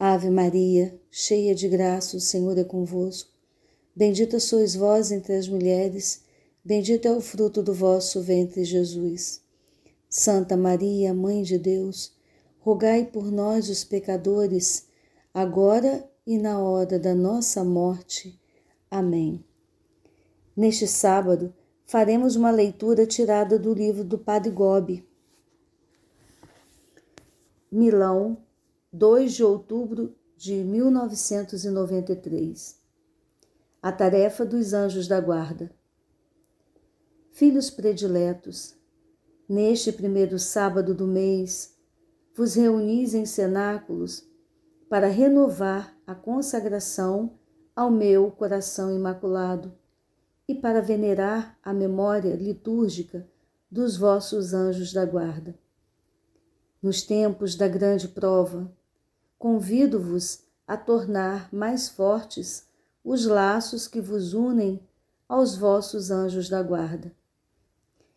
Ave Maria, cheia de graça, o Senhor é convosco. Bendita sois vós entre as mulheres, bendito é o fruto do vosso ventre, Jesus. Santa Maria, Mãe de Deus, rogai por nós, os pecadores, agora e na hora da nossa morte. Amém. Neste sábado, faremos uma leitura tirada do livro do Padre Gobi. Milão, 2 de outubro de 1993. A tarefa dos anjos da guarda. Filhos prediletos, neste primeiro sábado do mês, vos reunis em cenáculos para renovar a consagração ao meu coração imaculado e para venerar a memória litúrgica dos vossos anjos da guarda. Nos tempos da grande prova, convido-vos a tornar mais fortes os laços que vos unem aos vossos anjos da guarda.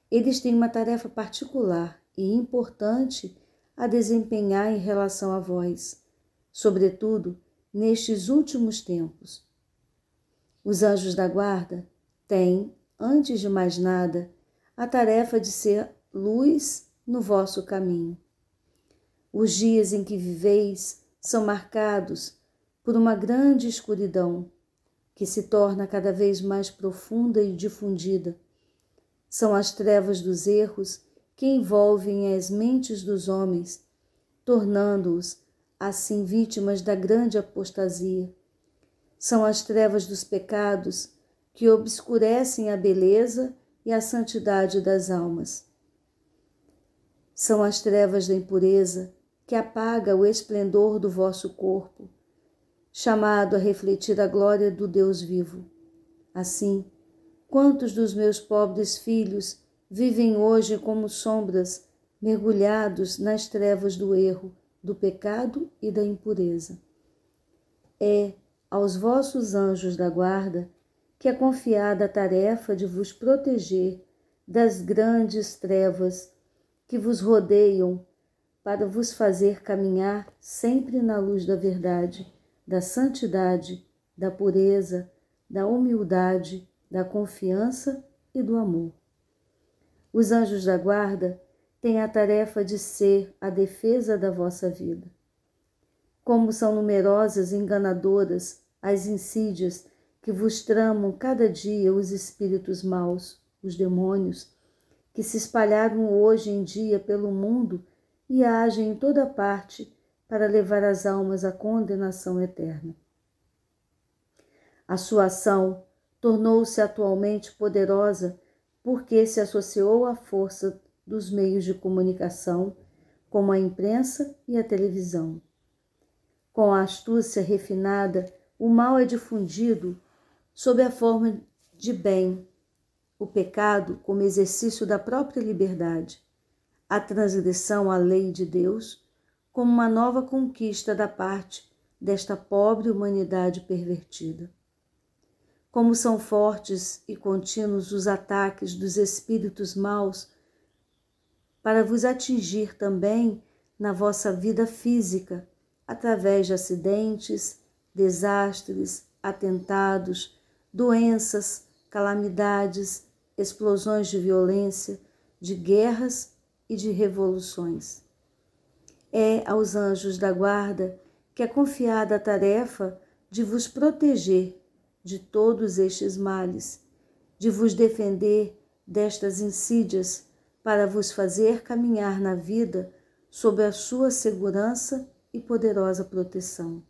Eles têm uma tarefa particular e importante a desempenhar em relação a vós, sobretudo nestes últimos tempos. Os anjos da guarda têm, antes de mais nada, a tarefa de ser luz no vosso caminho. Os dias em que viveis são marcados por uma grande escuridão que se torna cada vez mais profunda e difundida. São as trevas dos erros que envolvem as mentes dos homens, tornando-os assim vítimas da grande apostasia. São as trevas dos pecados que obscurecem a beleza e a santidade das almas. São as trevas da impureza que apaga o esplendor do vosso corpo, chamado a refletir a glória do Deus vivo. Assim, quantos dos meus pobres filhos vivem hoje como sombras, mergulhados nas trevas do erro, do pecado e da impureza? É aos vossos anjos da guarda que é confiada a tarefa de vos proteger das grandes trevas que vos rodeiam para vos fazer caminhar sempre na luz da verdade, da santidade, da pureza, da humildade, da confiança e do amor. Os anjos da guarda têm a tarefa de ser a defesa da vossa vida. Como são numerosas e enganadoras as insídias que vos tramam cada dia os espíritos maus, os demônios, que se espalharam hoje em dia pelo mundo e agem em toda parte para levar as almas à condenação eterna. A sua ação tornou-se atualmente poderosa porque se associou à força dos meios de comunicação, como a imprensa e a televisão. Com a astúcia refinada, o mal é difundido sob a forma de bem, o pecado como exercício da própria liberdade a transgressão à lei de Deus como uma nova conquista da parte desta pobre humanidade pervertida. Como são fortes e contínuos os ataques dos espíritos maus para vos atingir também na vossa vida física, através de acidentes, desastres, atentados, doenças, calamidades, explosões de violência, de guerras e de revoluções. É aos anjos da guarda que é confiada a tarefa de vos proteger de todos estes males, de vos defender destas insídias, para vos fazer caminhar na vida sob a sua segurança e poderosa proteção.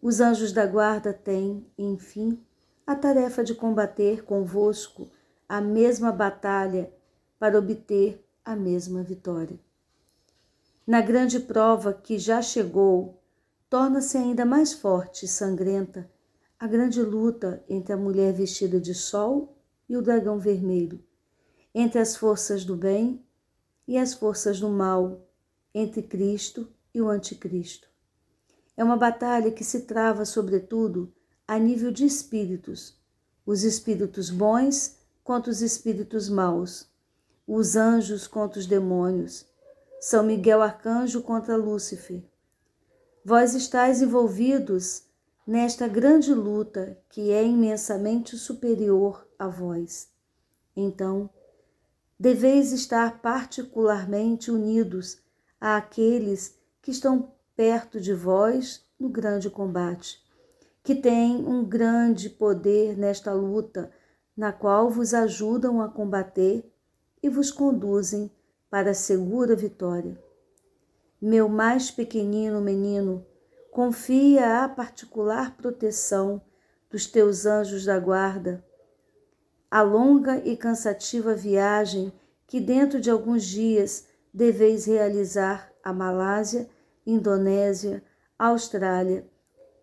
Os anjos da guarda têm, enfim, a tarefa de combater convosco a mesma batalha para obter a mesma vitória. Na grande prova que já chegou, torna-se ainda mais forte e sangrenta a grande luta entre a mulher vestida de sol e o dragão vermelho, entre as forças do bem e as forças do mal, entre Cristo e o Anticristo. É uma batalha que se trava, sobretudo, a nível de espíritos, os espíritos bons contra os espíritos maus, os anjos contra os demônios, São Miguel Arcanjo contra Lúcifer. Vós estáis envolvidos nesta grande luta que é imensamente superior a vós. Então, deveis estar particularmente unidos àqueles que estão perto de vós no grande combate, que têm um grande poder nesta luta, na qual vos ajudam a combater e vos conduzem para a segura vitória. Meu mais pequenino menino, confia a particular proteção dos teus anjos da guarda a longa e cansativa viagem que dentro de alguns dias deveis realizar a Malásia, Indonésia, Austrália,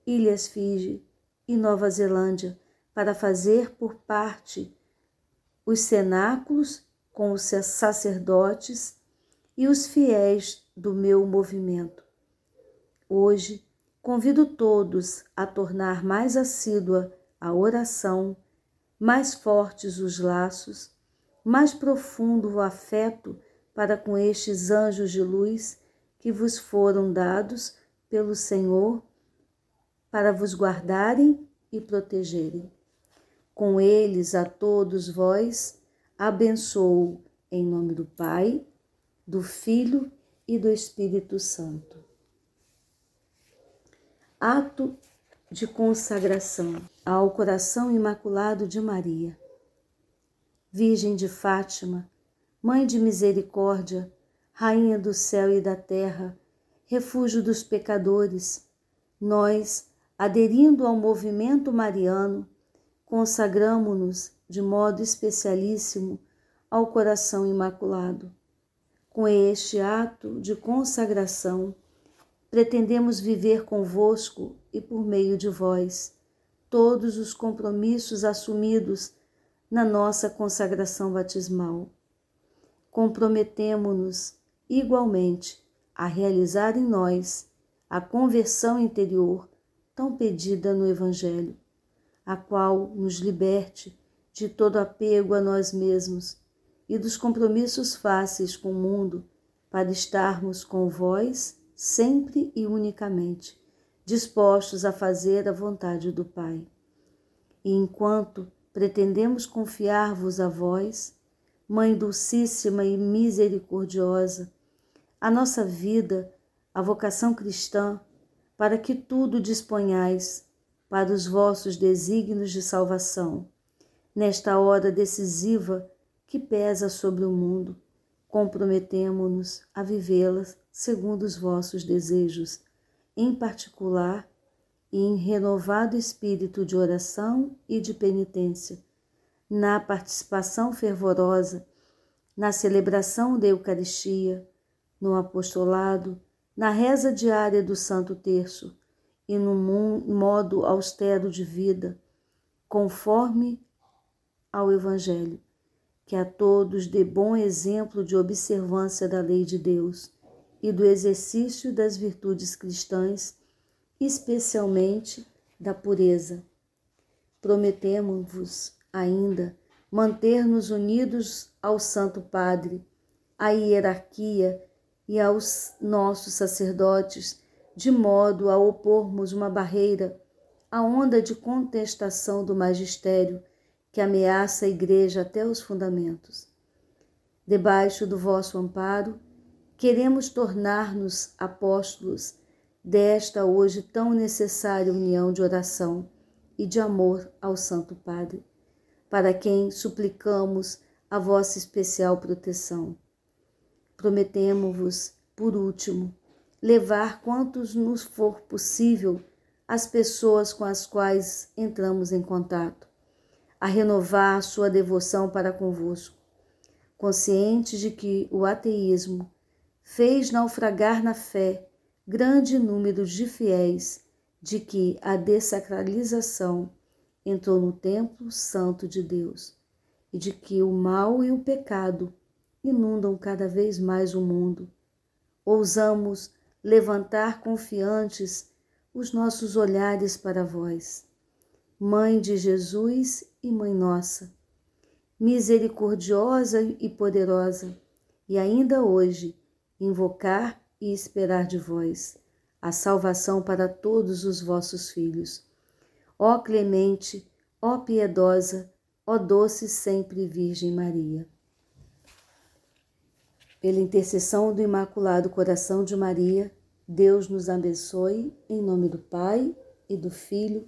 Ilhas Fiji e Nova Zelândia para fazer por parte os cenáculos com os sacerdotes e os fiéis do meu movimento. Hoje, convido todos a tornar mais assídua a oração mais fortes os laços, mais profundo o afeto para com estes anjos de luz que vos foram dados pelo Senhor para vos guardarem e protegerem. Com eles a todos vós abençoo em nome do Pai, do Filho e do Espírito Santo. Ato de consagração ao coração imaculado de Maria. Virgem de Fátima, Mãe de misericórdia, Rainha do céu e da terra, refúgio dos pecadores, nós, aderindo ao movimento mariano, consagramo-nos de modo especialíssimo ao coração imaculado. Com este ato de consagração, pretendemos viver convosco e por meio de vós todos os compromissos assumidos na nossa consagração batismal. Comprometemo-nos igualmente a realizar em nós a conversão interior tão pedida no Evangelho, a qual nos liberte de todo apego a nós mesmos e dos compromissos fáceis com o mundo para estarmos com vós sempre e unicamente, dispostos a fazer a vontade do Pai. E enquanto pretendemos confiar-vos a vós, Mãe Dulcíssima e Misericordiosa, a nossa vida, a vocação cristã, para que tudo disponhais para os vossos desígnios de salvação, nesta hora decisiva que pesa sobre o mundo, comprometemo-nos a vivê-las segundo os vossos desejos, em particular e em renovado espírito de oração e de penitência, na participação fervorosa, na celebração da Eucaristia, no apostolado, na reza diária do Santo Terço e no modo austero de vida, conforme ao Evangelho, que a todos dê bom exemplo de observância da lei de Deus e do exercício das virtudes cristãs, especialmente da pureza. Prometemos-vos ainda manter-nos unidos ao Santo Padre, à hierarquia e aos nossos sacerdotes, de modo a opormos uma barreira à onda de contestação do magistério que ameaça a Igreja até os fundamentos. Debaixo do vosso amparo, Queremos tornar-nos apóstolos desta hoje tão necessária união de oração e de amor ao Santo Padre, para quem suplicamos a vossa especial proteção. Prometemos-vos, por último, levar quantos nos for possível as pessoas com as quais entramos em contato, a renovar sua devoção para convosco, conscientes de que o ateísmo fez naufragar na fé grande número de fiéis de que a dessacralização entrou no templo santo de Deus e de que o mal e o pecado inundam cada vez mais o mundo. Ousamos levantar confiantes os nossos olhares para vós, Mãe de Jesus e Mãe nossa, misericordiosa e poderosa, e ainda hoje invocar e esperar de vós a salvação para todos os vossos filhos. Ó clemente, ó piedosa, ó doce sempre Virgem Maria. Pela intercessão do Imaculado Coração de Maria, Deus nos abençoe, em nome do Pai, e do Filho,